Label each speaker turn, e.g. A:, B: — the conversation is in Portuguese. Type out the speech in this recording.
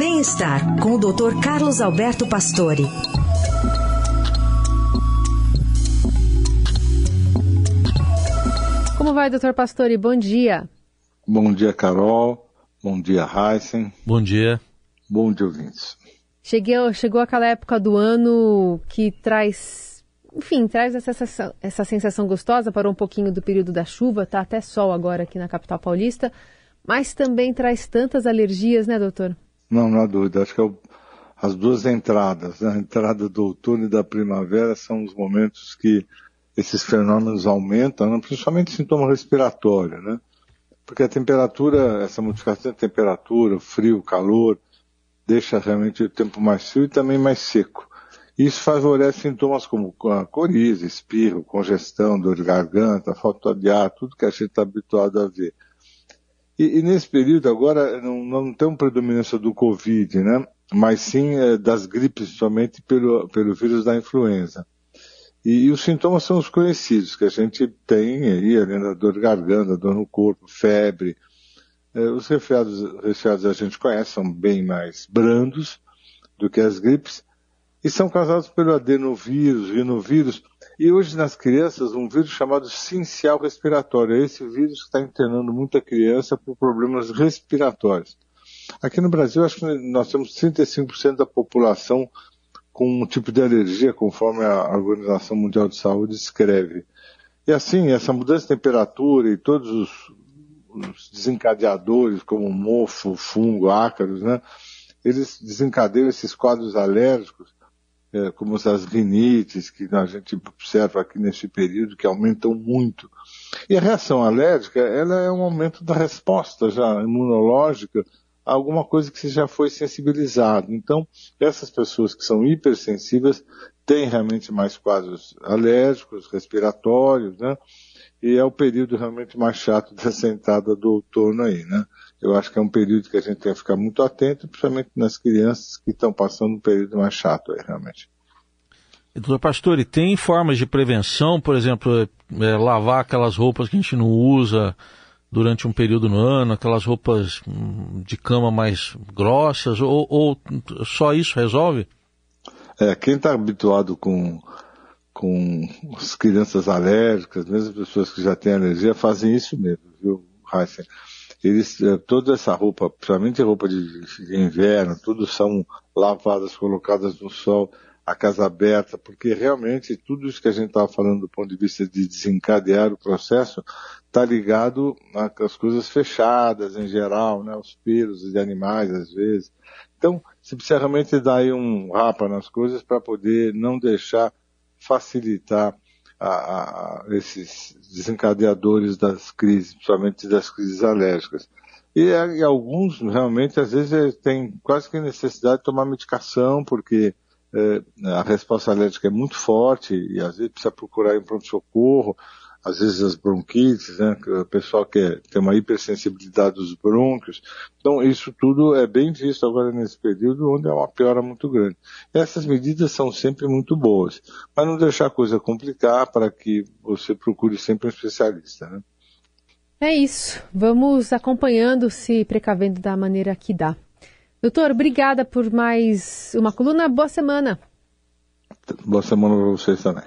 A: Bem-estar com o Dr. Carlos Alberto Pastore.
B: Como vai, doutor Pastore? Bom dia.
C: Bom dia, Carol. Bom dia, Heisen.
D: Bom dia.
C: Bom dia, ouvintes.
B: Cheguei, chegou aquela época do ano que traz, enfim, traz essa sensação, essa sensação gostosa, parou um pouquinho do período da chuva, tá até sol agora aqui na capital paulista, mas também traz tantas alergias, né, doutor?
C: Não, não há dúvida. Acho que é o, as duas entradas, né? a entrada do outono e da primavera são os momentos que esses fenômenos aumentam, né? principalmente sintoma respiratório, né? Porque a temperatura, essa modificação de temperatura, frio, calor, deixa realmente o tempo mais frio e também mais seco. Isso favorece sintomas como coriza, espirro, congestão, dor de garganta, falta de ar, tudo que a gente está habituado a ver. E, e, nesse período agora não, não tem uma predominância do Covid, né? Mas sim é, das gripes somente pelo, pelo vírus da influenza. E, e, os sintomas são os conhecidos, que a gente tem aí, além da dor garganta, dor no corpo, febre. É, os resfriados, resfriados a gente conhece, são bem mais brandos do que as gripes, e são causados pelo adenovírus, rinovírus, e hoje nas crianças um vírus chamado sincial respiratório. É esse vírus que está internando muita criança por problemas respiratórios. Aqui no Brasil, acho que nós temos 35% da população com um tipo de alergia, conforme a Organização Mundial de Saúde escreve. E assim, essa mudança de temperatura e todos os, os desencadeadores, como mofo, fungo, ácaros, né, eles desencadeiam esses quadros alérgicos, é, como as rinites, que a gente observa aqui nesse período, que aumentam muito. E a reação alérgica, ela é um aumento da resposta já imunológica alguma coisa que você já foi sensibilizado. Então, essas pessoas que são hipersensíveis têm realmente mais quadros alérgicos, respiratórios, né? E é o período realmente mais chato dessa entrada do outono aí, né? Eu acho que é um período que a gente tem que ficar muito atento, principalmente nas crianças que estão passando um período mais chato aí, realmente.
D: Doutor Pastore, tem formas de prevenção, por exemplo, é, lavar aquelas roupas que a gente não usa, durante um período no ano, aquelas roupas hum, de cama mais grossas, ou, ou só isso resolve?
C: É, quem está habituado com, com as crianças alérgicas, mesmo pessoas que já têm alergia, fazem isso mesmo, viu, Heisen? Eles, é, toda essa roupa, principalmente roupa de, de inverno, tudo são lavadas, colocadas no sol, a casa aberta, porque realmente tudo isso que a gente estava falando do ponto de vista de desencadear o processo está ligado às coisas fechadas em geral, né, os pelos de animais às vezes. Então, você precisa realmente dar aí um rapa nas coisas para poder não deixar facilitar a, a, esses desencadeadores das crises, principalmente das crises alérgicas. E, e alguns realmente às vezes tem quase que necessidade de tomar medicação porque é, a resposta alérgica é muito forte e às vezes precisa procurar em pronto-socorro, às vezes as bronquites, né, o pessoal que tem uma hipersensibilidade dos brônquios. Então isso tudo é bem visto agora nesse período onde é uma piora muito grande. Essas medidas são sempre muito boas, mas não deixar a coisa complicar para que você procure sempre um especialista. Né?
B: É isso. Vamos acompanhando, se precavendo da maneira que dá. Doutor, obrigada por mais uma coluna. Boa semana.
C: Boa semana para vocês também.